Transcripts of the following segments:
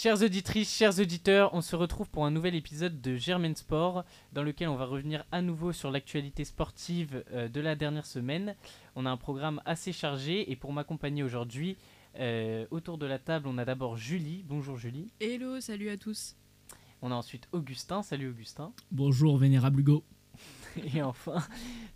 Chères auditrices, chers auditeurs, on se retrouve pour un nouvel épisode de Germain Sport dans lequel on va revenir à nouveau sur l'actualité sportive euh, de la dernière semaine. On a un programme assez chargé et pour m'accompagner aujourd'hui, euh, autour de la table, on a d'abord Julie. Bonjour Julie. Hello, salut à tous. On a ensuite Augustin. Salut Augustin. Bonjour Vénérable Hugo. Et enfin,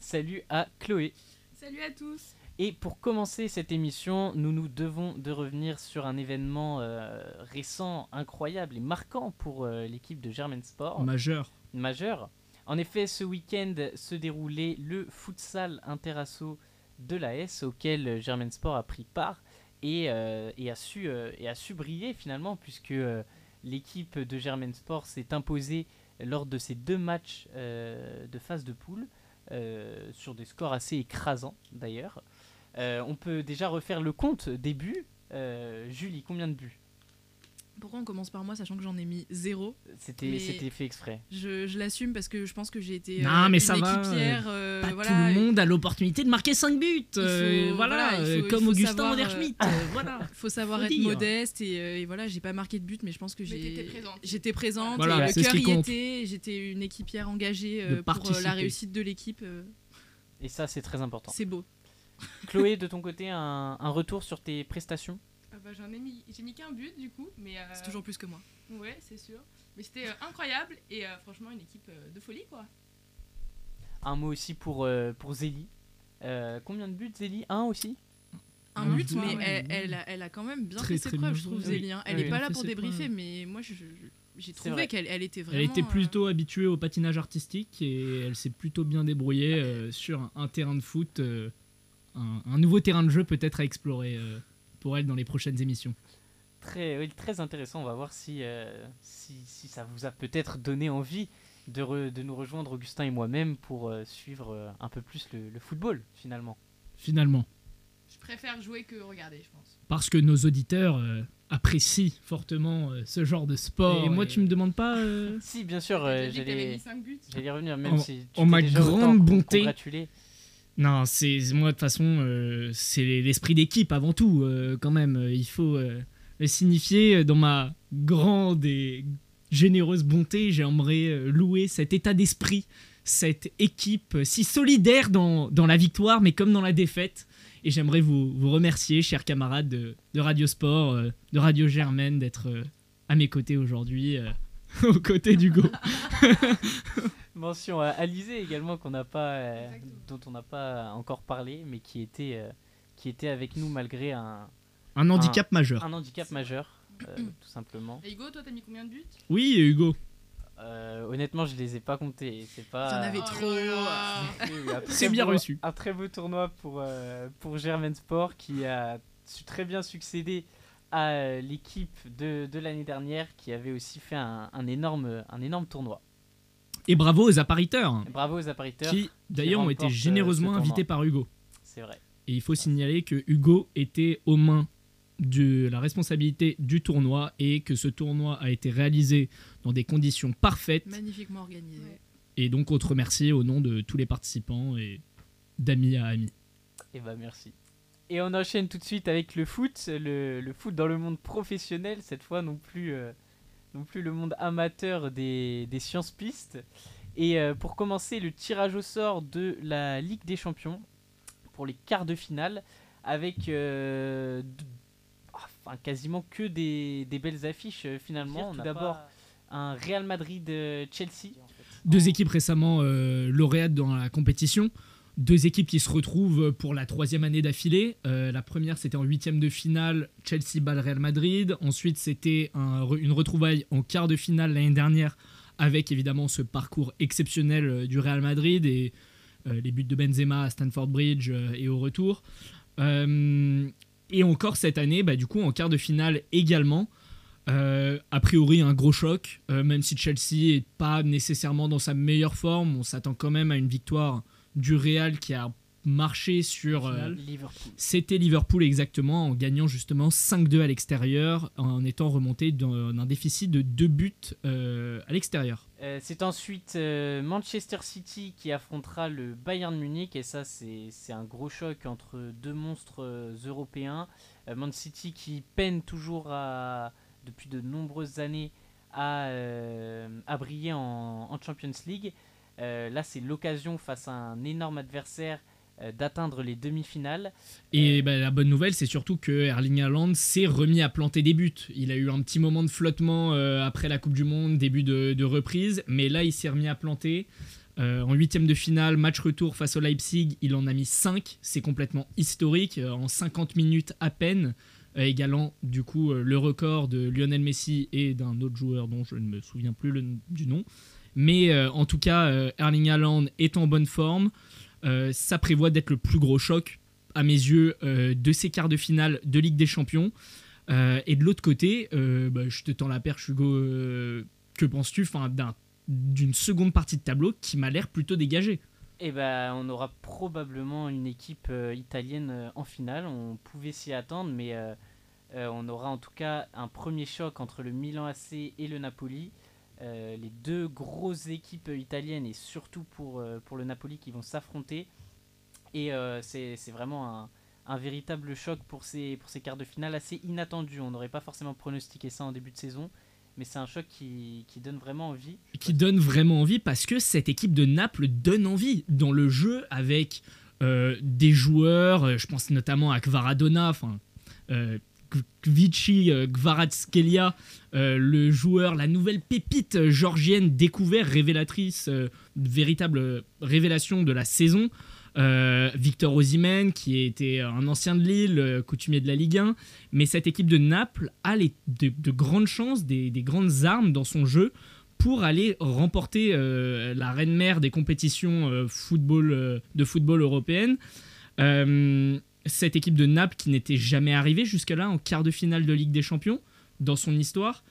salut à Chloé. Salut à tous. Et pour commencer cette émission, nous nous devons de revenir sur un événement euh, récent, incroyable et marquant pour euh, l'équipe de Germain Sport. Majeur. Majeur. En effet, ce week-end se déroulait le futsal interasso de l'AS auquel Germain Sport a pris part et, euh, et, a, su, et a su briller finalement puisque l'équipe de Germain Sport s'est imposée lors de ces deux matchs de phase de poule. sur des scores assez écrasants d'ailleurs. Euh, on peut déjà refaire le compte des buts. Euh, Julie, combien de buts? Pourquoi on commence par moi, sachant que j'en ai mis zéro? C'était fait exprès. Je, l'assume parce que je pense que j'ai été non, euh, mais une ça. Va. Pas tout le monde a l'opportunité de marquer 5 buts. voilà, comme Augustin Moderschmidt. voilà. Il faut savoir être modeste et, voilà, j'ai pas marqué de but, mais je pense que j'ai. J'étais présente. Voilà, le cœur y était. J'étais une équipière engagée pour la réussite de l'équipe. Et ça, c'est très important. C'est beau. Chloé, de ton côté, un, retour sur tes prestations? Ah bah, J'en ai mis, j'ai mis qu'un but du coup, mais euh, c'est toujours plus que moi. Ouais, c'est sûr. Mais c'était euh, incroyable et euh, franchement une équipe de folie quoi. Un mot aussi pour pour Zélie. combien de buts Zélie? Un aussi? Un but, mais elle, elle, a, quand même bien fait ses preuves, je trouve, Zélie. Hein. Elle n'est pas là pour débriefer, mais moi, j'ai trouvé qu'elle elle était vraiment. Elle était plutôt habituée au patinage artistique et elle s'est plutôt bien débrouillée sur un, terrain de foot un, nouveau terrain de jeu peut-être à explorer euh, pour elle dans les prochaines émissions. Très, très intéressant. On va voir si, euh, si, si, ça vous a peut-être donné envie de, de, nous rejoindre, Augustin et moi-même, pour euh, suivre un peu plus le, football, finalement. Finalement. Je préfère jouer que regarder, je pense. Parce que nos auditeurs apprécient fortement ce genre de sport. Et, moi, tu me demandes pas. Si, bien sûr, j'allais revenir, même en, si tu en ma grande bonté. Non, c'est moi de toute façon, euh, c'est l'esprit d'équipe avant tout, euh, quand même. Il faut euh, le signifier dans ma grande et généreuse bonté. J'aimerais louer cet état d'esprit, cette équipe si solidaire dans, la victoire, mais comme dans la défaite. Et j'aimerais vous, vous, remercier, chers camarades de, de Radio Sport, de Radio Germaine, d'être à mes côtés aujourd'hui, aux côtés d'Hugo. Mention à Alizé également qu'on n'a pas, euh, dont on n'a pas encore parlé, mais qui était, euh, qui était avec nous malgré un, un handicap majeur. Un handicap majeur, euh, tout simplement. Et Hugo, toi, t'as mis combien de buts? Oui, Hugo. honnêtement, je les ai pas comptés. C'est pas. J'en avais trop. C'est bien reçu. Un très beau tournoi pour pour Germain Sport qui a su très bien succéder à l'équipe de, de l'année dernière qui avait aussi fait un, un énorme un énorme tournoi. Et bravo aux appariteurs. bravo aux appariteurs. Qui d'ailleurs ont été généreusement invités par Hugo. C'est vrai. Et il faut signaler que Hugo était aux mains de la responsabilité du tournoi et que ce tournoi a été réalisé dans des conditions parfaites. Magnifiquement organisé. Et donc on te remercie au nom de tous les participants et d'amis à amis. Et eh bah ben, merci. Et on enchaîne tout de suite avec le foot, le, foot dans le monde professionnel, cette fois non plus euh, non plus le monde amateur des, sciences pistes. Et euh, pour commencer, le tirage au sort de la Ligue des Champions pour les quarts de finale, avec euh, enfin, quasiment que des, belles affiches euh, finalement. Tout d'abord, un Real Madrid-Chelsea. Deux équipes récemment lauréates dans la compétition deux équipes qui se retrouvent pour la troisième année d'affilée. Euh, la première, c'était en huitième de finale, Chelsea bat Real Madrid. Ensuite, c'était une retrouvaille en quart de finale l'année dernière, avec évidemment ce parcours exceptionnel euh, du Real Madrid et euh, les buts de Benzema à Stanford Bridge et au retour. et encore cette année, bah, du coup, en quart de finale également. a priori un gros choc, même si Chelsea est pas nécessairement dans sa meilleure forme, on s'attend quand même à une victoire du Real qui a marché sur. Euh, c'était Liverpool exactement, en gagnant justement 5-2 à l'extérieur, en étant remonté d'un déficit de 2 buts euh, à l'extérieur. Euh, c'est ensuite Manchester City qui affrontera le Bayern Munich, et ça, c'est un gros choc entre deux monstres européens. Man City qui peine toujours à depuis de nombreuses années à, à briller en, en, Champions League. Là, c'est l'occasion face à un énorme adversaire euh, d'atteindre les demi-finales. Et euh, bah, la bonne nouvelle, c'est surtout que Erling Haaland s'est remis à planter des buts. Il a eu un petit moment de flottement euh, après la Coupe du Monde, début de, reprise, mais là, il s'est remis à planter. en huitième de finale, match retour face au Leipzig, il en a mis 5. C'est complètement historique, en 50 minutes à peine, égalant du coup le record de Lionel Messi et d'un autre joueur dont je ne me souviens plus du nom. Mais en tout cas, Erling Haaland est en bonne forme. Euh, ça prévoit d'être le plus gros choc, à mes yeux, euh, de ces quarts de finale de Ligue des Champions. Euh, et de l'autre côté, bah, je te tends la perche, Hugo. que penses-tu d'une seconde partie de tableau qui m'a l'air plutôt dégagée? Eh ben, on aura probablement une équipe italienne en finale. On pouvait s'y attendre, mais on aura en tout cas un premier choc entre le Milan AC et le Napoli. Euh, les deux grosses équipes italiennes et surtout pour, euh, pour le Napoli qui vont s'affronter. Et euh, c'est vraiment un, véritable choc pour ces, pour ces quarts de finale assez inattendu. On n'aurait pas forcément pronostiqué ça en début de saison. Mais c'est un choc qui, qui, donne vraiment envie. Qui donne vraiment envie parce que cette équipe de Naples donne envie dans le jeu avec des joueurs, je pense notamment à Kvaradona, enfin, Vici Gvaratskelia, euh, le joueur, la nouvelle pépite georgienne découverte, révélatrice, euh, véritable révélation de la saison. Euh, Victor Osimhen, qui était un ancien de Lille, coutumier de la Ligue 1. Mais cette équipe de Naples a de, grandes chances, des, grandes armes dans son jeu pour aller remporter la reine-mère des compétitions de football européennes cette équipe de Naples qui n'était jamais arrivée jusque-là en quart de finale de Ligue des Champions dans son histoire.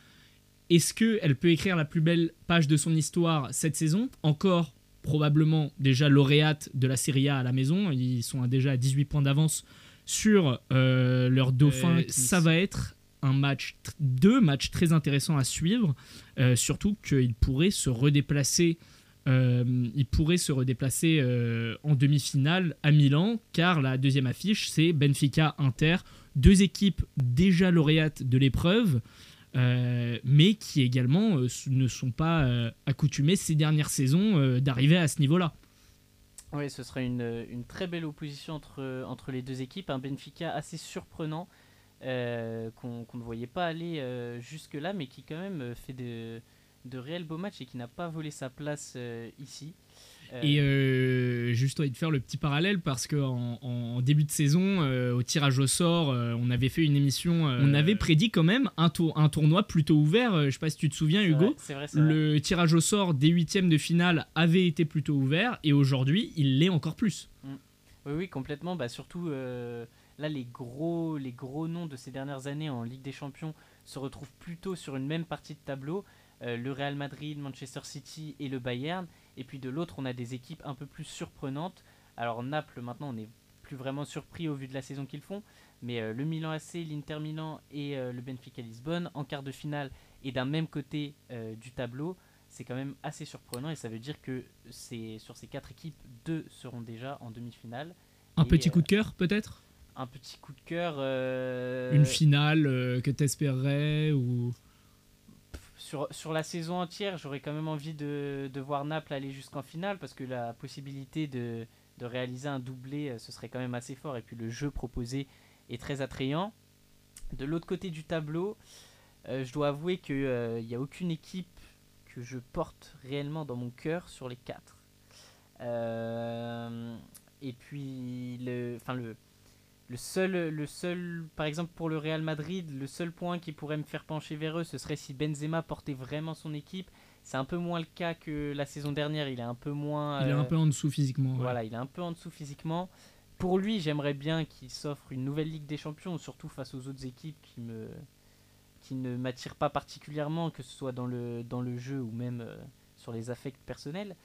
Est-ce qu'elle peut écrire la plus belle page de son histoire cette saison? Encore probablement déjà lauréate de la Serie A à la maison. Ils sont déjà à 18 points d'avance sur euh, leur dauphin. Ça va être un match, deux matchs très intéressants à suivre. Euh, surtout qu'ils pourraient se redéplacer euh, il pourrait se redéplacer euh, en demi-finale à Milan, car la deuxième affiche, c'est Benfica-Inter, deux équipes déjà lauréates de l'épreuve, euh, mais qui également ne sont pas accoutumées ces dernières saisons d'arriver à ce niveau-là. Oui, ce serait une, très belle opposition entre, entre les deux équipes, un Benfica assez surprenant. qu'on ne voyait pas aller jusque-là, mais qui quand même fait de, de réels beaux matchs et qui n'a pas volé sa place euh, ici. Euh, et euh, juste envie de faire le petit parallèle parce qu'en en, début de saison, au tirage au sort, on avait fait une émission, on avait prédit quand même un, tour, un tournoi plutôt ouvert. je sais pas si tu te souviens, Hugo. le tirage au sort des huitièmes de finale avait été plutôt ouvert et aujourd'hui, il l'est encore plus. Mm. Oui, oui, complètement. Bah, surtout là, les gros, les gros noms de ces dernières années en Ligue des Champions se retrouvent plutôt sur une même partie de tableau. Euh, le Real Madrid, Manchester City et le Bayern. Et puis de l'autre, on a des équipes un peu plus surprenantes. Alors Naples, maintenant, on n'est plus vraiment surpris au vu de la saison qu'ils font. Mais euh, le Milan AC, l'Inter Milan et euh, le Benfica Lisbonne en quart de finale et d'un même côté du tableau, c'est quand même assez surprenant. Et ça veut dire que sur ces quatre équipes, deux seront déjà en demi-finale. Un petit coup de cœur peut-être? Un petit coup de cœur. Une finale que tu espérerais ou sur, la saison entière, j'aurais quand même envie de, voir Naples aller jusqu'en finale parce que la possibilité de, réaliser un doublé, euh, ce serait quand même assez fort. Et puis le jeu proposé est très attrayant. De l'autre côté du tableau, euh, je dois avouer qu'il n'y euh, a aucune équipe que je porte réellement dans mon cœur sur les quatre. et puis, le, enfin le, le seul, le seul, par exemple pour le Real Madrid, le seul point qui pourrait me faire pencher vers eux, ce serait si Benzema portait vraiment son équipe. C'est un peu moins le cas que la saison dernière. Il est un peu moins. Il est un euh, peu en dessous physiquement. Voilà, il est un peu en dessous physiquement. Pour lui, j'aimerais bien qu'il s'offre une nouvelle Ligue des Champions, surtout face aux autres équipes qui me qui ne m'attirent pas particulièrement, que ce soit dans le dans le jeu ou même euh, sur les affects personnels.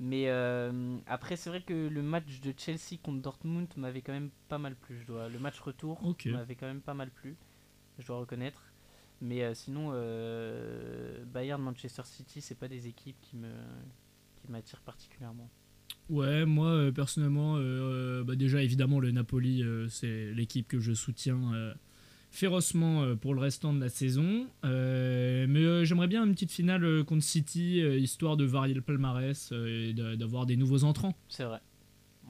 Mais euh, après, c'est vrai que le match de Chelsea contre Dortmund m'avait quand même pas mal plu. Je dois, le match retour m'avait quand même pas mal plu, je dois reconnaître. Mais euh, sinon, euh, Bayern, Manchester City, c'est pas des équipes qui me qui m'attirent particulièrement. Ouais, moi personnellement, bah, déjà évidemment le Napoli, c'est l'équipe que je soutiens férocement pour le restant de la saison. mais j'aimerais bien une petite finale contre City, histoire de varier le palmarès et d'avoir des nouveaux entrants. C'est vrai.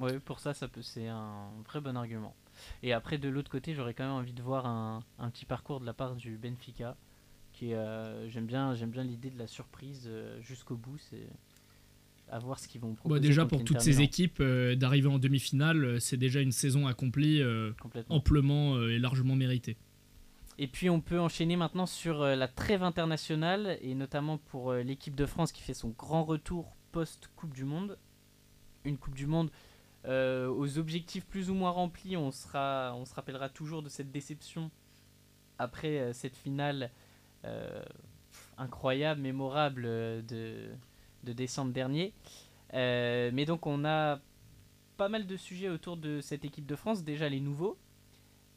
Oui, pour ça, ça peut, c'est un très bon argument. Et après, de l'autre côté, j'aurais quand même envie de voir un, un, petit parcours de la part du Benfica. Qui j'aime bien, j'aime bien l'idée de la surprise jusqu'au bout. C'est à voir ce qu'ils vont proposer. Bah, déjà pour toutes ces équipes, euh, d'arriver en demi-finale, euh, c'est déjà une saison accomplie, euh, amplement et largement méritée. Et puis on peut enchaîner maintenant sur la trêve internationale, et notamment pour l'équipe de France qui fait son grand retour post-Coupe du Monde. Une Coupe du Monde aux objectifs plus ou moins remplis, on, sera, on se rappellera toujours de cette déception après cette finale incroyable, mémorable de, décembre dernier. Euh, mais donc on a pas mal de sujets autour de cette équipe de France. Déjà les nouveaux.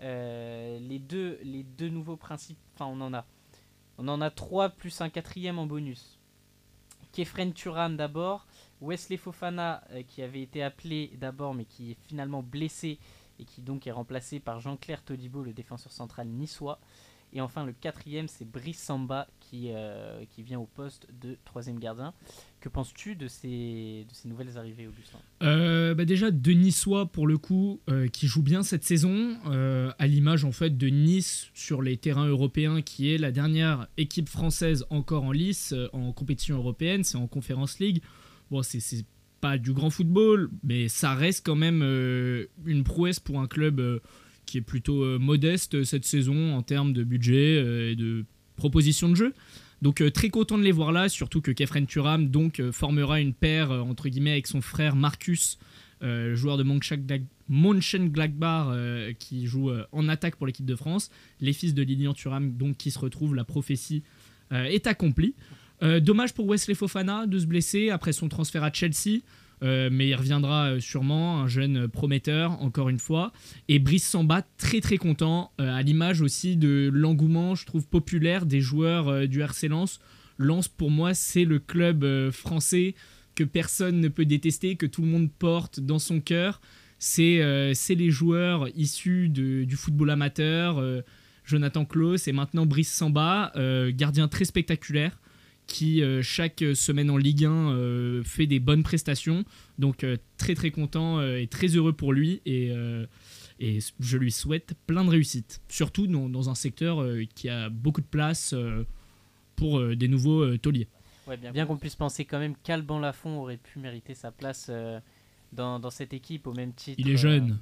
Euh, les, deux, les deux nouveaux principes. Enfin on en a. On en a trois plus un quatrième en bonus. Kefren Turan d'abord. Wesley Fofana euh, qui avait été appelé d'abord mais qui est finalement blessé et qui donc est remplacé par Jean-Claire Todibo, le défenseur central niçois. Et enfin, le quatrième, c'est Brice Samba qui, euh, qui vient au poste de troisième gardien. Que penses-tu de ces, de ces nouvelles arrivées, Augustin? Euh, bah Déjà, de pour le coup, euh, qui joue bien cette saison, à l'image en fait de Nice sur les terrains européens, qui est la dernière équipe française encore en lice en compétition européenne, c'est en Conference League. Bon, c'est pas du grand football, mais ça reste quand même une prouesse pour un club qui est plutôt euh, modeste euh, cette saison en termes de budget euh, et de proposition de jeu. Donc très content de les voir là, surtout que Kefren Turam donc formera une paire entre guillemets avec son frère Marcus, joueur de Mönchengladbach qui joue en attaque pour l'équipe de France. Les fils de Lilian Thuram donc qui se retrouvent, la prophétie est accomplie. dommage pour Wesley Fofana de se blesser après son transfert à Chelsea. Euh, mais il reviendra euh, sûrement, un jeune prometteur, encore une fois. Et Brice Samba, très très content, euh, à l'image aussi de l'engouement, je trouve, populaire des joueurs du RC Lens. Lens, pour moi, c'est le club français que personne ne peut détester, que tout le monde porte dans son cœur. C'est les joueurs issus du football amateur. Jonathan Klaus et maintenant Brice Samba, gardien très spectaculaire qui euh, chaque semaine en Ligue 1 euh, fait des bonnes prestations. Donc euh, très très content et très heureux pour lui et, et je lui souhaite plein de réussite. Surtout dans, un secteur qui a beaucoup de place pour des nouveaux tauliers. Ouais, bien, bien qu'on puisse penser quand même qu'Alban Lafont aurait pu mériter sa place dans, dans, cette équipe au même titre. Il est jeune.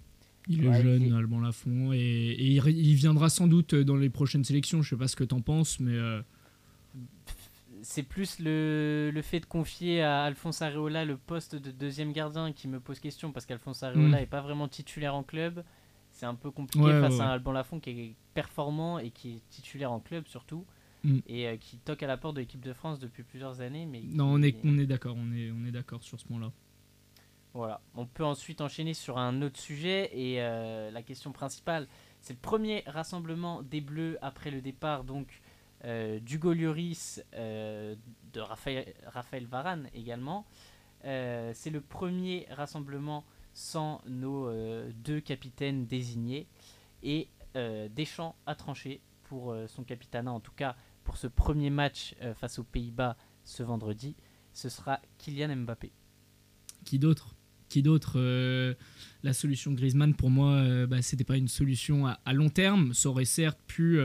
Il est jeune, Alban Lafont, et, il, il, viendra sans doute dans les prochaines sélections. Je sais pas ce que tu en penses, mais c'est plus le, le, fait de confier à Alphonse Areola le poste de deuxième gardien qui me pose question parce qu'Alphonse Areola n'est mm. pas vraiment titulaire en club. C'est un peu compliqué face à Alban Lafont qui est performant et qui est titulaire en club surtout. Mm. Et euh, qui toque à la porte de l'équipe de France depuis plusieurs années. Mais non, on est, on est d'accord, on est, on est d'accord sur ce point-là. Voilà, on peut ensuite enchaîner sur un autre sujet et euh, la question principale, c'est le premier rassemblement des Bleus après le départ donc d'Hugo Lloris, euh, de Raphaël, Varane également. Euh, c'est le premier rassemblement sans nos deux capitaines désignés. Et Deschamps a tranché pour son capitanat, en tout cas pour ce premier match face aux Pays-Bas ce vendredi. Ce sera Kylian Mbappé. Qui d'autre? Qui d'autre La solution Griezmann, pour moi, bah, c'était pas une solution à, à, long terme. Ça aurait certes pu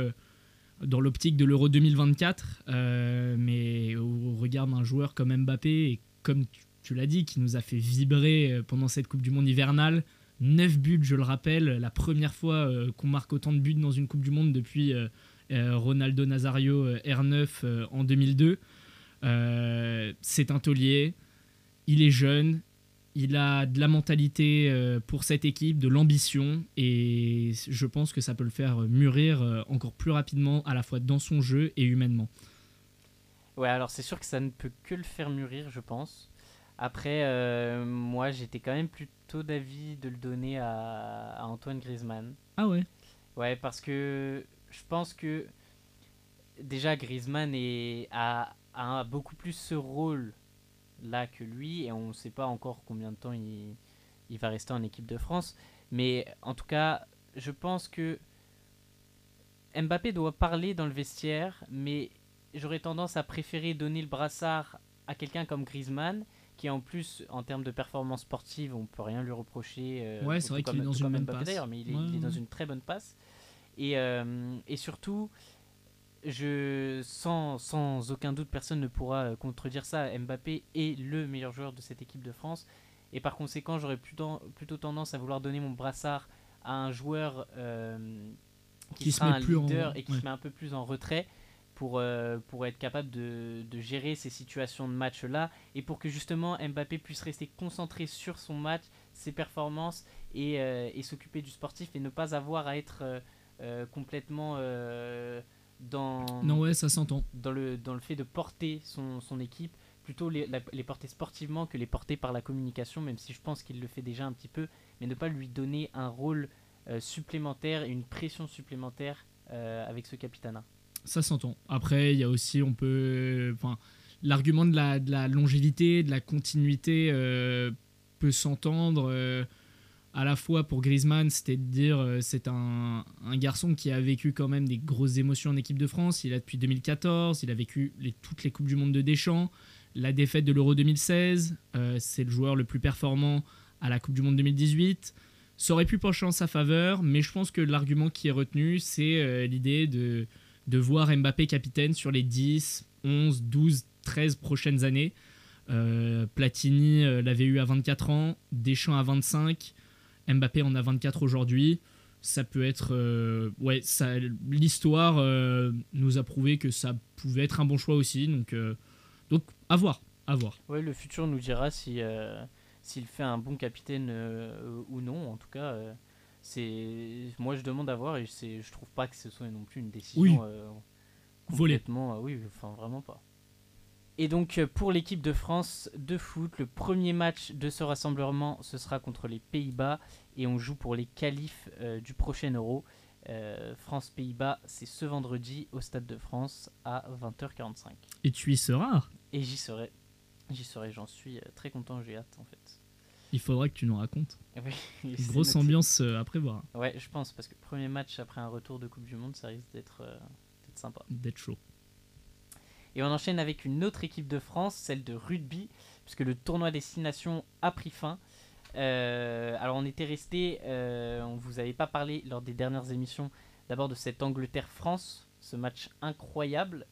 dans l'optique de l'Euro 2024. Euh, mais au regard d'un joueur comme Mbappé, et comme tu, l'as dit, qui nous a fait vibrer euh, pendant cette Coupe du Monde hivernale, 9 buts, je le rappelle, la première fois euh, qu'on marque autant de buts dans une Coupe du Monde depuis Ronaldo Nazario R9 en 2002. C'est un taulier, il est jeune, il a de la mentalité euh, pour cette équipe, de l'ambition, et je pense que ça peut le faire mûrir euh, encore plus rapidement, à la fois dans son jeu et humainement. Ouais, alors c'est sûr que ça ne peut que le faire mûrir, je pense. Après, euh, moi, j'étais quand même plutôt d'avis de le donner à, Antoine Griezmann. Ah ouais Ouais, parce que je pense que déjà Griezmann est, a, a beaucoup plus ce rôle là que lui et on ne sait pas encore combien de temps il, il, va rester en équipe de France. Mais en tout cas, je pense que Mbappé doit parler dans le vestiaire, mais j'aurais tendance à préférer donner le brassard à quelqu'un comme Griezmann, qui en plus, en termes de performance sportive, on peut rien lui reprocher. Euh, ouais, c'est vrai qu'il est dans une bonne passe. mais il est, dans une très bonne passe. Et, euh, et surtout, je, sans, sans, aucun doute, personne ne pourra euh, contredire ça. Mbappé est le meilleur joueur de cette équipe de France. Et par conséquent, j'aurais plutôt, plutôt tendance à vouloir donner mon brassard à un joueur qui, sera un leader et qui se met un peu plus en retrait pour, euh, pour être capable de, de, gérer ces situations de match-là et pour que justement Mbappé puisse rester concentré sur son match, ses performances et, euh, et s'occuper du sportif et ne pas avoir à être euh, complètement dans, non, ouais, ça s'entend. Dans, le, dans le fait de porter son, son équipe, plutôt les, les, porter sportivement que les porter par la communication, même si je pense qu'il le fait déjà un petit peu, mais ne pas lui donner un rôle supplémentaire et une pression supplémentaire avec ce capitana ça s'entend. Après, il y a aussi, on peut. Enfin, l'argument de la, de la, longévité, de la continuité euh, peut s'entendre. Euh, à la fois pour Griezmann, c'était de dire euh, c'est un, garçon qui a vécu quand même des grosses émotions en équipe de France. Il a depuis 2014, il a vécu toutes les Coupes du Monde de Deschamps, la défaite de l'Euro 2016. c'est le joueur le plus performant à la Coupe du Monde 2018. Ça aurait pu pencher en sa faveur, mais je pense que l'argument qui est retenu, c'est l'idée de de voir Mbappé capitaine sur les 10, 11, 12, 13 prochaines années. Euh, Platini euh, l'avait eu à 24 ans, Deschamps à 25, Mbappé en a 24 aujourd'hui. Ça peut être. Euh, ouais, ça, l'histoire nous a prouvé que ça pouvait être un bon choix aussi. Donc, donc à voir. À voir. Ouais, le futur nous dira si, s'il fait un bon capitaine ou non. En tout cas c'est moi je demande à voir et c'est je trouve pas que ce soit non plus une décision oui. Euh, complètement euh, oui enfin vraiment pas et donc euh, pour l'équipe de France de foot le premier match de ce rassemblement ce sera contre les Pays-Bas et on joue pour les qualifs du prochain Euro France Pays-Bas c'est ce vendredi au Stade de France à 20h45 et tu y seras? Et j'y serai j'y serai j'en suis très content j'ai hâte en fait il faudra que tu nous racontes. grosse ambiance euh, à prévoir. Ouais, je pense, parce que le premier match après un retour de Coupe du Monde, ça risque d'être euh, sympa. D'être chaud. Et on enchaîne avec une autre équipe de France, celle de rugby, puisque le tournoi Destination a pris fin. Euh, alors on était resté, on vous avait pas parlé lors des dernières émissions, d'abord de cette Angleterre-France, ce match incroyable.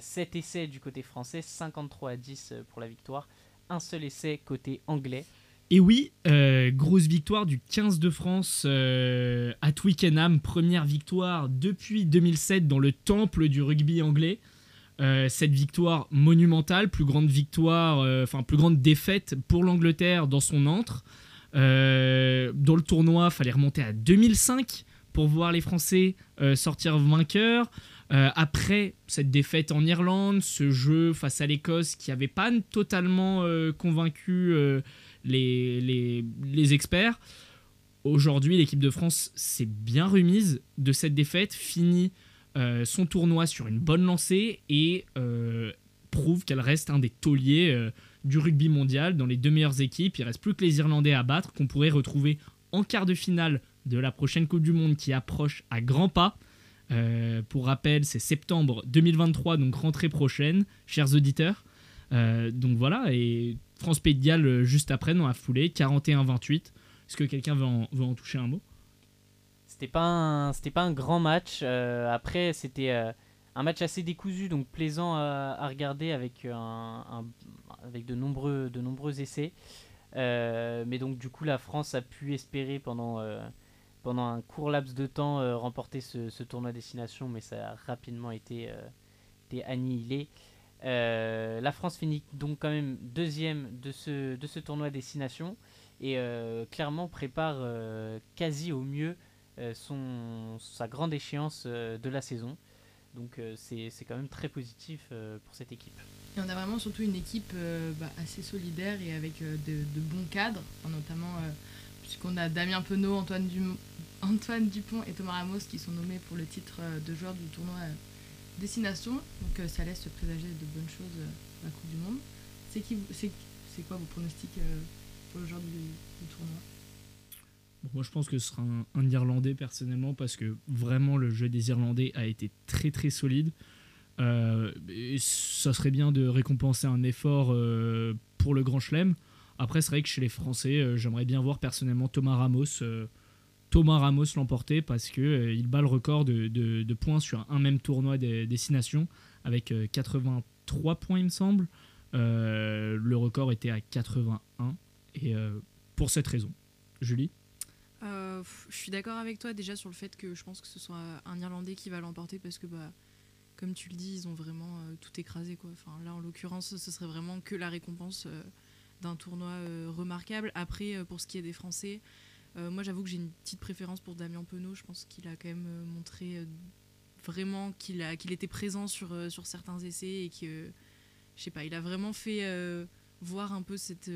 7 essais du côté français, 53 à 10 pour la victoire. Un seul essai côté anglais. Et oui, euh, grosse victoire du 15 de France euh, à Twickenham, première victoire depuis 2007 dans le temple du rugby anglais. Euh, cette victoire monumentale, plus grande victoire, enfin plus grande défaite pour l'Angleterre dans son antre. dans le tournoi, fallait remonter à 2005 pour voir les Français sortir vainqueurs. après cette défaite en Irlande, ce jeu face à l'Écosse qui n'avait pas totalement convaincu les, experts. Aujourd'hui, l'équipe de France s'est bien remise de cette défaite, finit euh, son tournoi sur une bonne lancée et euh, prouve qu'elle reste un des tauliers euh, du rugby mondial dans les deux meilleures équipes. Il reste plus que les Irlandais à battre qu'on pourrait retrouver en quart de finale de la prochaine Coupe du Monde qui approche à grands pas. pour rappel, c'est septembre 2023, donc rentrée prochaine, chers auditeurs. donc voilà, et France Pays de Galles juste après dans la foulée, 41-28. Est-ce que quelqu'un veut, en, toucher un mot? C'était pas un, pas un grand match. Euh, après, c'était euh, un match assez décousu, donc plaisant à, regarder avec, un, avec de nombreux, essais. mais donc du coup, la France a pu espérer pendant, un court laps de temps remporter ce, ce, tournoi destination, mais ça a rapidement été, annihilé. Euh, la France finit donc quand même deuxième de ce, de ce tournoi destination et euh, clairement prépare euh, quasi au mieux son, sa grande échéance de la saison. Donc c'est quand même très positif pour cette équipe. Et on a vraiment surtout une équipe bah, assez solidaire et avec de, bons cadres, notamment puisqu'on a Damien Penaud, Antoine, Antoine Dupont et Thomas Ramos qui sont nommés pour le titre de joueur du tournoi destination, donc euh, ça laisse présager de bonnes choses euh, la Coupe du Monde. C'est quoi vos pronostics euh, pour le genre du, tournoi? Moi, je pense que ce sera un, Irlandais personnellement parce que vraiment le jeu des Irlandais a été très très solide. Euh, ça serait bien de récompenser un effort euh, pour le Grand Chelem. Après, c'est vrai que chez les Français, euh, j'aimerais bien voir personnellement Thomas Ramos, Thomas Ramos l'emporter parce que il bat le record de, points sur un même tournoi des destinations avec 83 points, il me semble. le record était à 81 et pour cette raison. Julie? Euh, je suis d'accord avec toi déjà sur le fait que je pense que ce soit un Irlandais qui va l'emporter parce que, bah, comme tu le dis, ils ont vraiment euh, tout écrasé. Quoi. Enfin, là, en l'occurrence, ce serait vraiment que la récompense euh, d'un tournoi remarquable. Après, pour ce qui est des Français, moi j'avoue que j'ai une petite préférence pour Damien Penaud. Je pense qu'il a quand même montré vraiment qu'il était présent sur, sur certains essais et que, je sais pas, il a vraiment fait voir un peu cette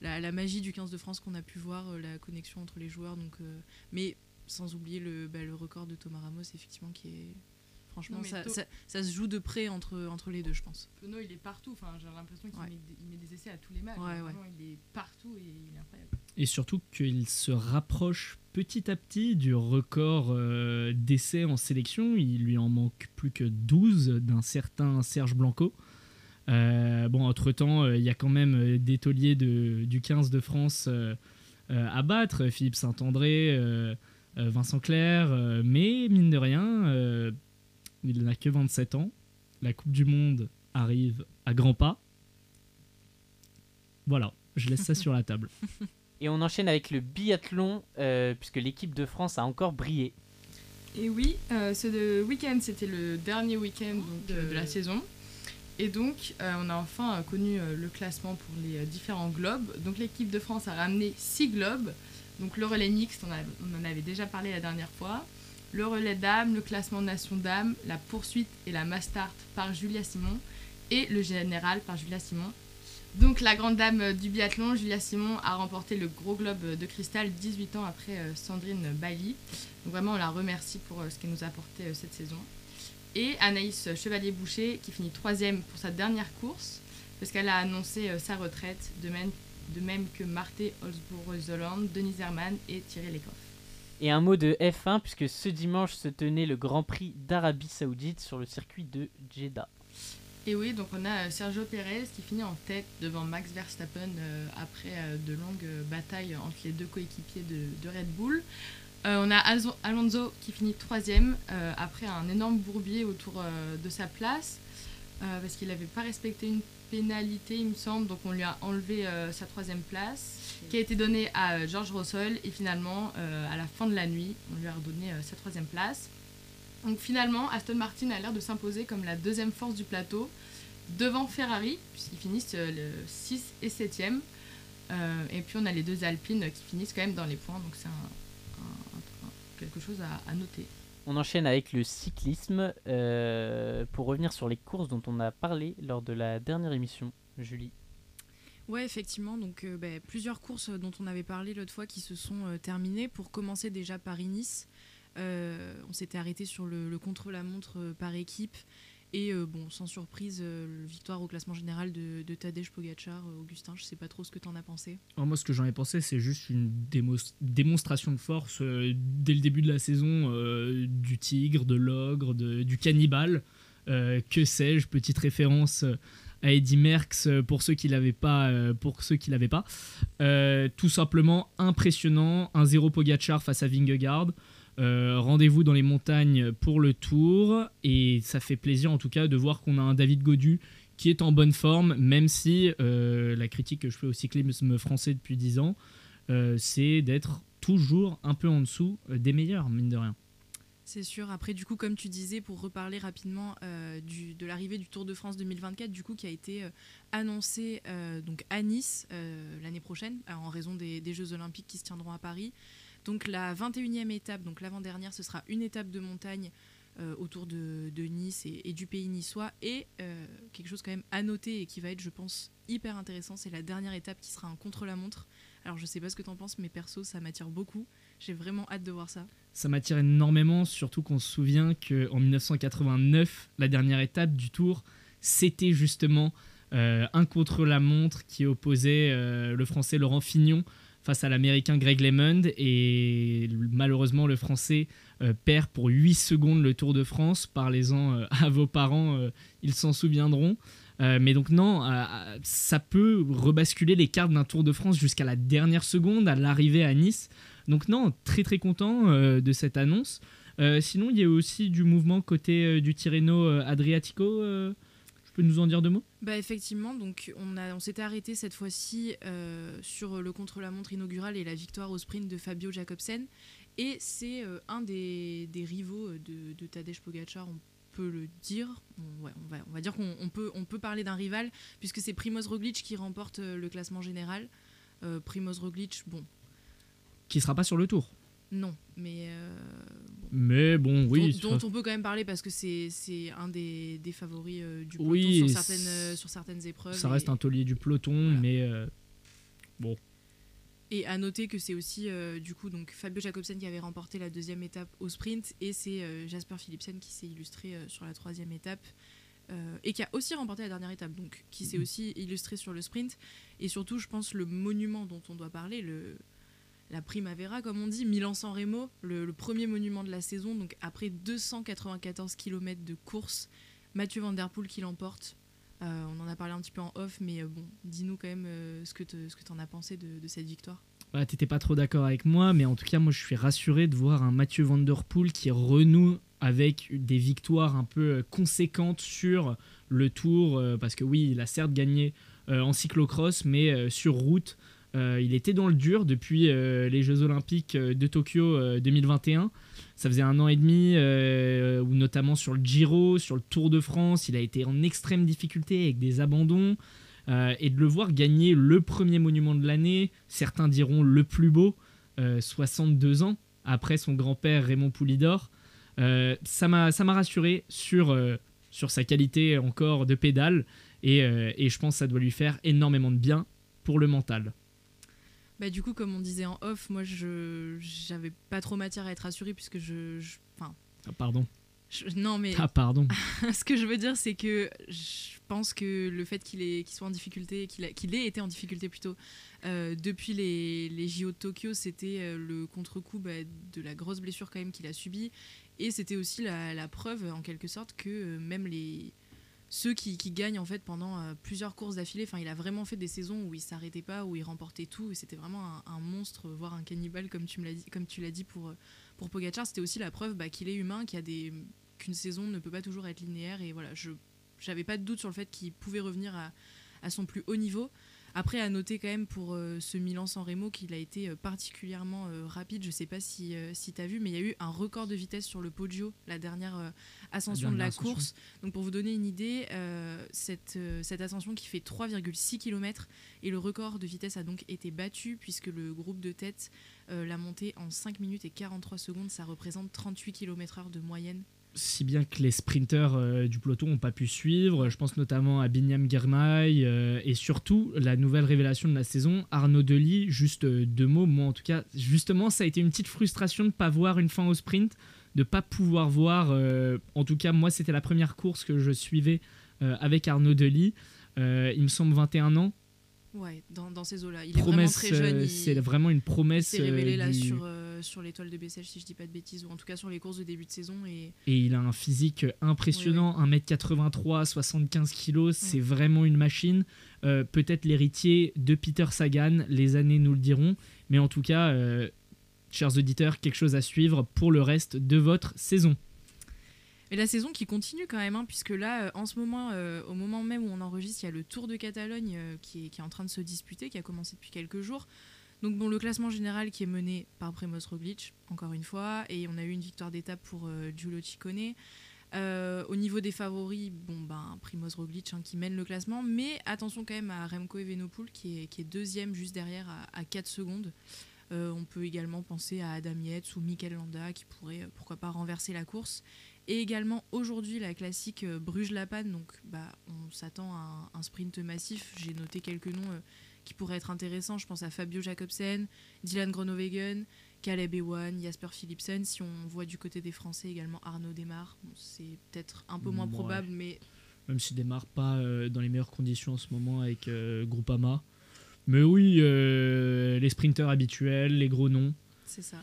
la, magie du 15 de France qu'on a pu voir, euh, la connexion entre les joueurs. Donc, euh, mais sans oublier le, bah, le record de Thomas Ramos, effectivement, qui est. Franchement, ça, ça, se joue de près entre, entre les deux, je pense. Penaud, il est partout. Enfin, j'ai l'impression qu'il met, des essais à tous les matchs. il est partout et il est incroyable. Et surtout qu'il se rapproche petit à petit du record euh, d'essais en sélection. Il lui en manque plus que 12 d'un certain Serge Blanco. Euh, bon, entre-temps, euh, il y a quand même euh, des tauliers du 15 de France à battre, Philippe Saint-André, Vincent Clerc, mais mine de rien, il n'a que 27 ans. La Coupe du Monde arrive à grands pas. Voilà, je laisse ça sur la table. Et on enchaîne avec le biathlon, puisque l'équipe de France a encore brillé. Et oui, ce week-end, c'était le dernier week-end de, la saison. Et donc, euh, on a enfin euh, connu euh, le classement pour les différents globes. Donc, l'équipe de France a ramené 6 globes. Donc, le relais mixte, on, on, en avait déjà parlé la dernière fois. Le relais dames, le classement nation dames, la poursuite et la mastart par Julia Simon. Et le général par Julia Simon. Donc, la grande dame du biathlon, Julia Simon, a remporté le gros globe de cristal 18 ans après Sandrine Bali. Donc, vraiment, on la remercie pour ce qu'elle nous a apporté cette saison et Anaïs Chevalier-Boucher qui finit troisième pour sa dernière course parce qu'elle a annoncé euh, sa retraite, de même, de même que Marthe Holzbourg-Zoland, Denise Herman et Thierry Lecoff. Et un mot de F1 puisque ce dimanche se tenait le Grand Prix d'Arabie Saoudite sur le circuit de Jeddah. Et oui, donc on a euh, Sergio Pérez qui finit en tête devant Max Verstappen euh, après de longues batailles entre les deux coéquipiers de Red Bull. Euh, on a Alonso qui finit troisième euh, après un énorme bourbier autour euh, de sa place parce qu'il n'avait pas respecté une pénalité, il me semble, donc on lui a enlevé sa troisième place qui a été donnée à George Russell et finalement à la fin de la nuit on lui a redonné sa troisième place. Donc finalement Aston Martin a l'air de s'imposer comme la deuxième force du plateau devant Ferrari puisqu'ils finissent le 6 et 7e. et puis on a les deux Alpines qui finissent quand même dans les points donc c'est un quelque chose à, noter. On enchaîne avec le cyclisme euh, pour revenir sur les courses dont on a parlé lors de la dernière émission. Julie. Ouais, effectivement. Donc, euh, bah, plusieurs courses dont on avait parlé l'autre fois qui se sont euh, terminées. Pour commencer, déjà Paris-Nice. on s'était arrêté sur le contre-la-montre par équipe. Et euh, bon, sans surprise, euh, victoire au classement général de, de Tadej Pogacar. Euh, Augustin, je sais pas trop ce que tu en as pensé. Alors moi, ce que j'en ai pensé, c'est juste une démonstration de force dès le début de la saison du tigre, de l'ogre, du cannibale. que sais-je, petite référence à Eddie Merckx pour ceux qui l'avaient pas. pour ceux qui l'avaient pas. tout simplement impressionnant. Un 0 Pogacar face à Vingegaard. Euh, rendez-vous dans les montagnes pour le tour et ça fait plaisir en tout cas de voir qu'on a un David Godu qui est en bonne forme, même si euh, la critique que je fais au cyclisme français depuis 10 ans, euh, c'est d'être toujours un peu en dessous des meilleurs, mine de rien. C'est sûr. Après, du coup, comme tu disais, pour reparler rapidement de l'arrivée du Tour de France 2024, du coup, qui a été annoncé donc à Nice l'année prochaine, en raison des, Jeux Olympiques qui se tiendront à Paris. Donc la 21e étape, donc l'avant-dernière, ce sera une étape de montagne euh, autour de, Nice et, du pays niçois. Et euh, quelque chose quand même à noter et qui va être, je pense, hyper intéressant, c'est la dernière étape qui sera un contre-la-montre. Alors je sais pas ce que tu en penses, mais perso, ça m'attire beaucoup. J'ai vraiment hâte de voir ça. Ça m'attire énormément, surtout qu'on se souvient qu'en 1989, la dernière étape du Tour, c'était justement un contre-la-montre qui opposait le Français Laurent Fignon face à l'américain Greg LeMond et malheureusement le français euh, perd pour 8 secondes le Tour de France. Parlez-en euh, à vos parents, euh, ils s'en souviendront. mais donc non, ça peut rebasculer les cartes d'un Tour de France jusqu'à la dernière seconde, à l'arrivée à Nice. Donc non, très très content de cette annonce. sinon, il y a aussi du mouvement côté du Tirreno Adriatico peux nous en dire deux mots? Bah effectivement, donc on, a, on s'était arrêté cette fois-ci euh, sur le contre-la-montre inaugural et la victoire au sprint de Fabio Jacobsen. Et c'est euh, un des, des, rivaux de, de, Tadej Pogacar, on peut le dire. ouais, on, va, on va dire qu'on peut, on peut parler d'un rival, puisque c'est Primoz Roglic qui remporte euh, le classement général. Primoz Roglic, bon. Qui sera pas sur le tour non, mais. Mais bon, oui. Dont, on peut quand même parler parce que c'est un des, des favoris euh, du peloton sur, certaines, euh, sur certaines épreuves. Ça reste un taulier du peloton, mais euh, bon. Et à noter que c'est aussi du coup donc Fabio Jacobsen qui avait remporté la deuxième étape au sprint et c'est Jasper Philipsen qui s'est illustré sur la troisième étape et qui a aussi remporté la dernière étape donc qui s'est aussi illustré sur le sprint et surtout je pense le monument dont on doit parler le la Primavera, comme on dit, Milan-San Remo, le, premier monument de la saison. Donc après 294 km de course, Mathieu Van Der Poel qui l'emporte. Euh, on en a parlé un petit peu en off, mais euh, bon, dis-nous quand même euh, ce que tu en as pensé de, cette victoire. Bah, T'étais pas trop d'accord avec moi, mais en tout cas, moi je suis rassuré de voir un Mathieu Van Der Poel qui renoue avec des victoires un peu conséquentes sur le tour, parce que oui, il a certes gagné en cyclocross, mais sur route, euh, il était dans le dur depuis euh, les Jeux Olympiques euh, de Tokyo 2021. Ça faisait un an et demi où notamment sur le Giro, sur le Tour de France, il a été en extrême difficulté avec des abandons. et de le voir gagner le premier monument de l'année, certains diront le plus beau, 62 ans après son grand-père Raymond Poulidor, ça m'a rassuré sur, sur sa qualité encore de pédale et, et je pense que ça doit lui faire énormément de bien pour le mental. Bah, du coup, comme on disait en off, moi, je j'avais pas trop matière à être rassurée puisque je. Enfin. Ah, pardon. non, mais. Ah, pardon. ce que je veux dire, c'est que je pense que le fait qu'il qu soit en difficulté, qu'il ait été en difficulté plutôt, euh, depuis les, les, JO de Tokyo, c'était euh, le contre-coup bah, de la grosse blessure quand même qu'il a subie. Et c'était aussi la, la, preuve, en quelque sorte, que euh, même les ceux qui, gagnent en fait pendant euh, plusieurs courses d'affilée. Enfin, il a vraiment fait des saisons où il s'arrêtait pas, où il remportait tout, et c'était vraiment un, monstre, voire un cannibale, comme tu me l'as dit, comme tu l'as dit pour euh, pour Pogacar. C'était aussi la preuve bah, qu'il est humain, qu'il a des qu'une saison ne peut pas toujours être linéaire. Et voilà, je j'avais pas de doute sur le fait qu'il pouvait revenir à son plus haut niveau. Après, à noter quand même pour euh, ce Milan-San Remo qu'il a été euh, particulièrement euh, rapide. Je ne sais pas si, si tu as vu, mais il y a eu un record de vitesse sur le Poggio, la dernière ascension de la course. Donc, pour vous donner une idée, cette, cette ascension qui fait 3,6 km et le record de vitesse a donc été battu puisque le groupe de tête l'a monté en 5 minutes et 43 secondes. Ça représente 38 km/h de moyenne si bien que les sprinteurs euh, du peloton n'ont pas pu suivre. Je pense notamment à Binyam Girmay euh, et surtout la nouvelle révélation de la saison, Arnaud Delis. Juste euh, deux mots, moi en tout cas, justement, ça a été une petite frustration de ne pas voir une fin au sprint, de ne pas pouvoir voir. en tout cas, moi, c'était la première course que je suivais avec Arnaud Delis. il me semble 21 ans. Ouais, dans, ces eaux-là. Il est vraiment très jeune. C'est vraiment une promesse. Il s'est révélé là sur euh, sur l'étoile de Bessel, si je dis pas de bêtises, ou en tout cas sur les courses de début de saison. Et, et il a un physique impressionnant, 1m83, 75 kg, c'est vraiment une machine. Euh, peut-être l'héritier de Peter Sagan, les années nous le diront, mais en tout cas, euh, chers auditeurs, quelque chose à suivre pour le reste de votre saison. Et la saison qui continue quand même, hein, puisque là, en ce moment, au moment même où on enregistre, il y a le Tour de Catalogne qui, est, qui, est, en train de se disputer, qui a commencé depuis quelques jours. Donc bon, le classement général qui est mené par Primoz Roglic, encore une fois, et on a eu une victoire d'étape pour euh, Giulio Ciccone. Euh, au niveau des favoris, bon ben Primoz Roglic hein, qui mène le classement, mais attention quand même à Remco Evenepoel qui est, deuxième juste derrière à, 4 secondes. Euh, on peut également penser à Adam Yates ou Mikel Landa qui pourrait pourquoi pas renverser la course. Et également aujourd'hui la classique Bruges-La-Panne, donc bah, on s'attend à un, sprint massif. J'ai noté quelques noms qui pourraient être intéressants. Je pense à Fabio Jacobsen, Dylan Groenewegen, Caleb Ewan, Jasper Philipsen. Si on voit du côté des Français également Arnaud Desmar, c'est peut-être un peu moins probable, mais. Même s'il démarre pas euh, dans les meilleures conditions en ce moment avec euh, Groupama. Mais oui, euh, les sprinteurs habituels, les gros noms, C'est ça.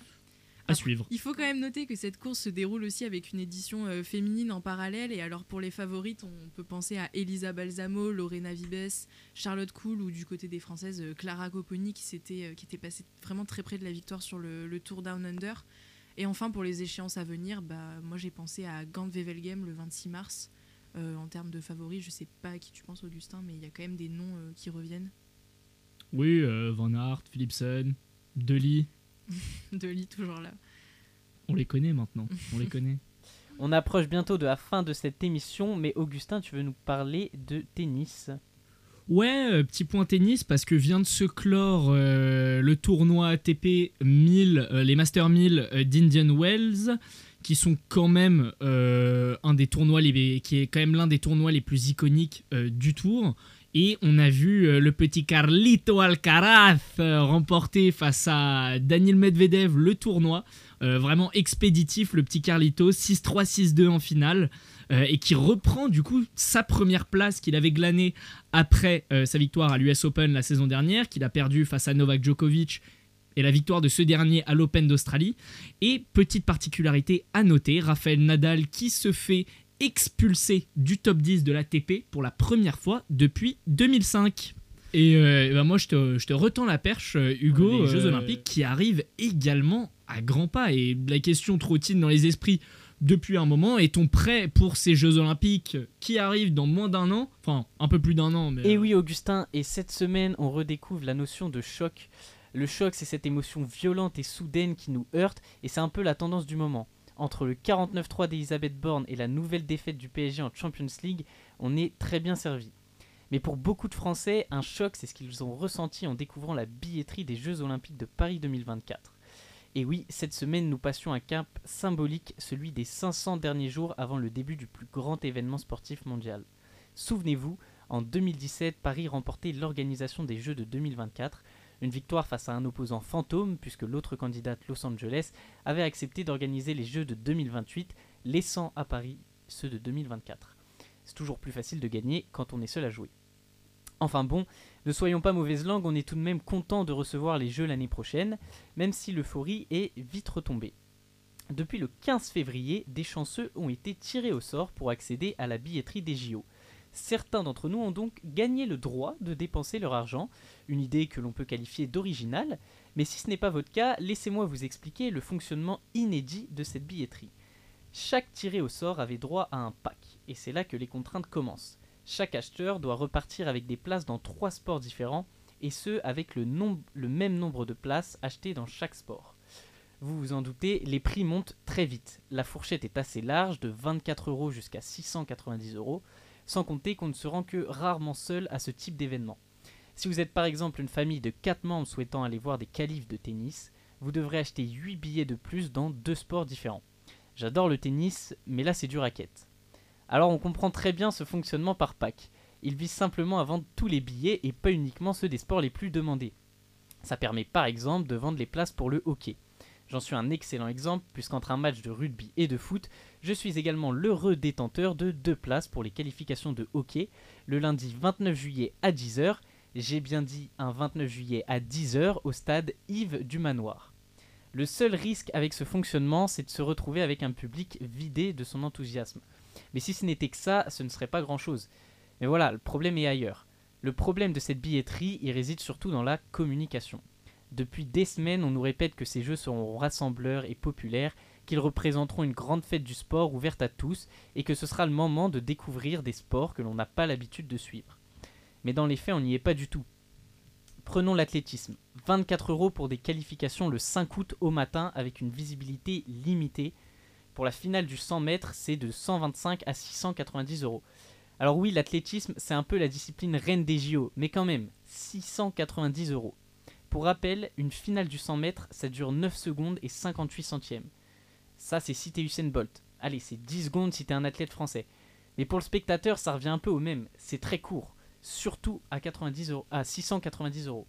À Après, suivre. Il faut quand même noter que cette course se déroule aussi avec une édition euh, féminine en parallèle. Et alors pour les favorites, on peut penser à Elisa Balsamo, Lorena Vibes, Charlotte Cool ou du côté des Françaises, euh, Clara Copponi qui, s'était, euh, qui était passée vraiment très près de la victoire sur le, le Tour Down Under. Et enfin pour les échéances à venir, bah, moi j'ai pensé à Gand Wevelgem le 26 mars. En termes de favoris, je sais pas à qui tu penses Augustin, mais il y a quand même des noms qui reviennent. Oui, Van Aert, Philipsen, Deli, De lit toujours là. on les connaît maintenant, on les connaît. On approche bientôt de la fin de cette émission, mais Augustin, tu veux nous parler de tennis? Ouais, euh, petit point tennis parce que vient de se clore euh, le tournoi ATP 1000, euh, les Master 1000 euh, d'Indian Wells, qui sont quand même euh, un des tournois les, qui est quand même l'un des tournois les plus iconiques euh, du tour. Et on a vu euh, le petit Carlito Alcaraz remporter face à Daniel Medvedev le tournoi. Vraiment expéditif, le petit Carlito, 6-3, 6-2 en finale. et qui reprend du coup sa première place qu'il avait glanée après sa victoire à l'US Open la saison dernière, qu'il a perdu face à Novak Djokovic et la victoire de ce dernier à l'Open d'Australie. Et petite particularité à noter, Rafael Nadal qui se fait expulser du top 10 de l'ATP pour la première fois depuis 2005. Et euh, bah moi, je te, je te retends la perche, euh, Hugo, les Jeux Euh, Olympiques qui arrivent également à grands pas. Et la question trottine dans les esprits depuis un moment. Est-on prêt pour ces Jeux Olympiques qui arrivent dans moins d'un an? Enfin, un peu plus d'un an, mais... Et oui, Augustin, et cette semaine, on redécouvre la notion de choc. Le choc, c'est cette émotion violente et soudaine qui nous heurte, et c'est un peu la tendance du moment. Entre le 49-3 d'Elisabeth Borne et la nouvelle défaite du PSG en Champions League, on est très bien servi. Mais pour beaucoup de Français, un choc, c'est ce qu'ils ont ressenti en découvrant la billetterie des Jeux Olympiques de Paris 2024. Et oui, cette semaine, nous passions un cap symbolique, celui des 500 derniers jours avant le début du plus grand événement sportif mondial. Souvenez-vous, en 2017, Paris remportait l'organisation des Jeux de 2024, une victoire face à un opposant fantôme, puisque l'autre candidate Los Angeles avait accepté d'organiser les Jeux de 2028, laissant à Paris ceux de 2024. C'est toujours plus facile de gagner quand on est seul à jouer. Enfin bon, ne soyons pas mauvaise langue, on est tout de même content de recevoir les Jeux l'année prochaine, même si l'euphorie est vite retombée. Depuis le 15 février, des chanceux ont été tirés au sort pour accéder à la billetterie des JO. Certains d'entre nous ont donc gagné le droit de dépenser leur argent, une idée que l'on peut qualifier d'originale, mais si ce n'est pas votre cas, laissez-moi vous expliquer le fonctionnement inédit de cette billetterie. Chaque tiré au sort avait droit à un pack, et c'est là que les contraintes commencent. Chaque acheteur doit repartir avec des places dans trois sports différents, et ce avec le, même nombre de places achetées dans chaque sport. Vous vous en doutez, les prix montent très vite. La fourchette est assez large, de 24 euros jusqu'à 690 euros, sans compter qu'on ne se rend que rarement seul à ce type d'événement. Si vous êtes par exemple une famille de 4 membres souhaitant aller voir des qualifs de tennis, vous devrez acheter 8 billets de plus dans deux sports différents. J'adore le tennis, mais là c'est du racket. Alors on comprend très bien ce fonctionnement par pack. Il vise simplement à vendre tous les billets et pas uniquement ceux des sports les plus demandés. Ça permet par exemple de vendre les places pour le hockey. J'en suis un excellent exemple puisqu'entre un match de rugby et de foot, je suis également l'heureux détenteur de deux places pour les qualifications de hockey le lundi 29 juillet à 10h. J'ai bien dit un 29 juillet à 10h au stade Yves du Manoir. Le seul risque avec ce fonctionnement, c'est de se retrouver avec un public vidé de son enthousiasme. Mais si ce n'était que ça, ce ne serait pas grand-chose. Mais voilà, le problème est ailleurs. Le problème de cette billetterie, il réside surtout dans la communication. Depuis des semaines, on nous répète que ces jeux seront rassembleurs et populaires, qu'ils représenteront une grande fête du sport ouverte à tous, et que ce sera le moment de découvrir des sports que l'on n'a pas l'habitude de suivre. Mais dans les faits, on n'y est pas du tout. Prenons l'athlétisme. 24 euros pour des qualifications le 5 août au matin avec une visibilité limitée. Pour la finale du 100 mètres, c'est de 125 à 690 euros. Alors oui, l'athlétisme, c'est un peu la discipline reine des JO, mais quand même, 690 euros. Pour rappel, une finale du 100 mètres, ça dure 9 secondes et 58 centièmes. Ça, c'est si t'es Usain Bolt. Allez, c'est 10 secondes si t'es un athlète français. Mais pour le spectateur, ça revient un peu au même. C'est très court, surtout à, 90 euros, à 690 euros.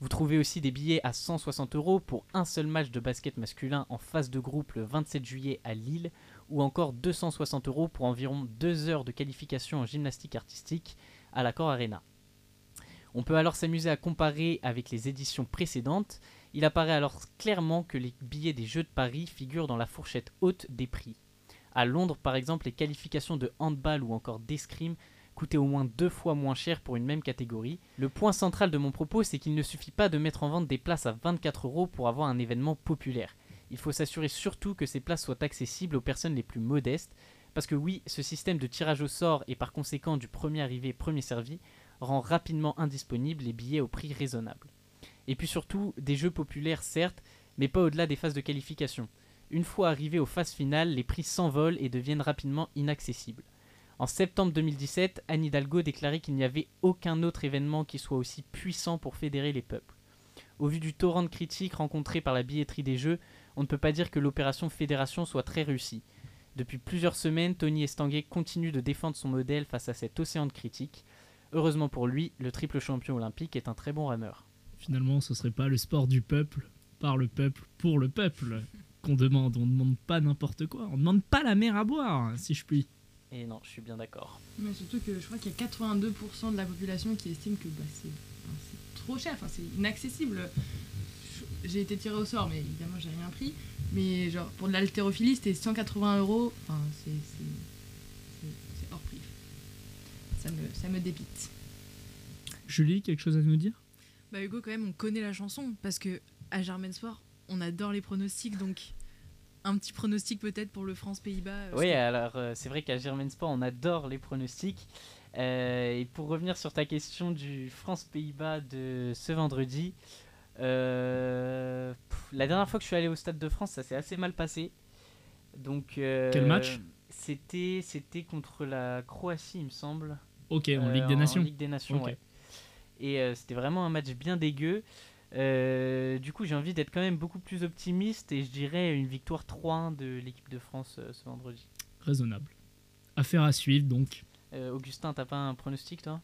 Vous trouvez aussi des billets à 160 euros pour un seul match de basket masculin en phase de groupe le 27 juillet à Lille, ou encore 260 euros pour environ 2 heures de qualification en gymnastique artistique à l'Accor Arena. On peut alors s'amuser à comparer avec les éditions précédentes. Il apparaît alors clairement que les billets des Jeux de Paris figurent dans la fourchette haute des prix. À Londres, par exemple, les qualifications de handball ou encore d'escrime coûtaient au moins deux fois moins cher pour une même catégorie. Le point central de mon propos, c'est qu'il ne suffit pas de mettre en vente des places à 24 euros pour avoir un événement populaire. Il faut s'assurer surtout que ces places soient accessibles aux personnes les plus modestes, parce que oui, ce système de tirage au sort et par conséquent du premier arrivé, premier servi rend rapidement indisponibles les billets au prix raisonnable. Et puis surtout, des jeux populaires certes, mais pas au-delà des phases de qualification. Une fois arrivés aux phases finales, les prix s'envolent et deviennent rapidement inaccessibles. En septembre 2017, Anne Hidalgo déclarait qu'il n'y avait aucun autre événement qui soit aussi puissant pour fédérer les peuples. Au vu du torrent de critiques rencontré par la billetterie des jeux, on ne peut pas dire que l'opération fédération soit très réussie. Depuis plusieurs semaines, Tony Estanguet continue de défendre son modèle face à cet océan de critiques. Heureusement pour lui, le triple champion olympique est un très bon rameur. Finalement, ce serait pas le sport du peuple, par le peuple, pour le peuple qu'on demande. On ne demande pas n'importe quoi. On ne demande pas la mer à boire, si je puis. Et non, je suis bien d'accord. Mais surtout que je crois qu'il y a 82% de la population qui estime que bah, c'est trop cher, enfin, c'est inaccessible. J'ai été tiré au sort, mais évidemment j'ai rien pris. Mais genre pour de l'haltérophilie, c'était 180 euros. Enfin, c'est. Ça me, ça me dépite. Julie, quelque chose à nous dire? Bah Hugo, quand même, on connaît la chanson parce que à Germain Sport, on adore les pronostics, donc un petit pronostic peut-être pour le France-Pays-Bas. euh, Oui, alors euh, c'est vrai qu'à Germain Sport, on adore les pronostics. Euh, et pour revenir sur ta question du France-Pays-Bas de ce vendredi, euh, pff, la dernière fois que je suis allé au Stade de France, ça s'est assez mal passé. Donc, euh, Quel match? C'était c'était contre la Croatie, il me semble. Ok, en Euh, Ligue des Nations. En Ligue des Nations, ouais. Et euh, c'était vraiment un match bien dégueu. Euh, du coup, j'ai envie d'être quand même beaucoup plus optimiste et je dirais une victoire 3-1 de l'équipe de France euh, ce vendredi. Raisonnable. Affaire à suivre, donc. Euh, Augustin, t'as pas un pronostic toi?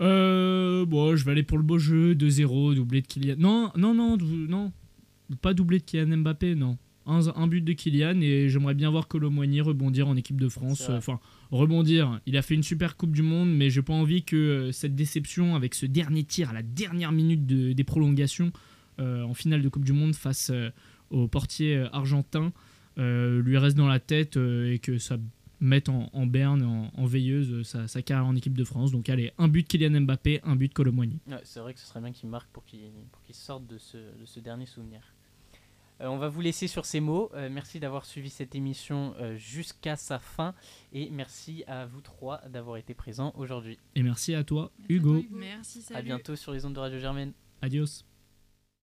Euh, bon, je vais aller pour le beau jeu, 2-0, doublé de Kylian. Non, non, non, non. Pas doublé de Kylian Mbappé, non. Un, un but de Kylian et j'aimerais bien voir Colomboigny rebondir en équipe de France. Vrai. Rebondir. Il a fait une super Coupe du Monde, mais j'ai pas envie que euh, cette déception avec ce dernier tir à la dernière minute de- des prolongations euh, en finale de Coupe du Monde face euh, au portier argentin lui reste dans la tête et que ça mette en, berne, en, veilleuse sa, sa carrière en équipe de France. Donc allez, un but Kylian Mbappé, un but Colomboigny. C'est vrai que ce serait bien qu'il marque pour qu'il sorte de ce dernier souvenir. Euh, on va vous laisser sur ces mots. Euh, merci d'avoir suivi cette émission euh, jusqu'à sa fin et merci à vous trois d'avoir été présents aujourd'hui. Et merci à toi, Merci à Hugo. toi, Hugo. Merci, salut. À bientôt sur les ondes de Radio Germaine. Adios.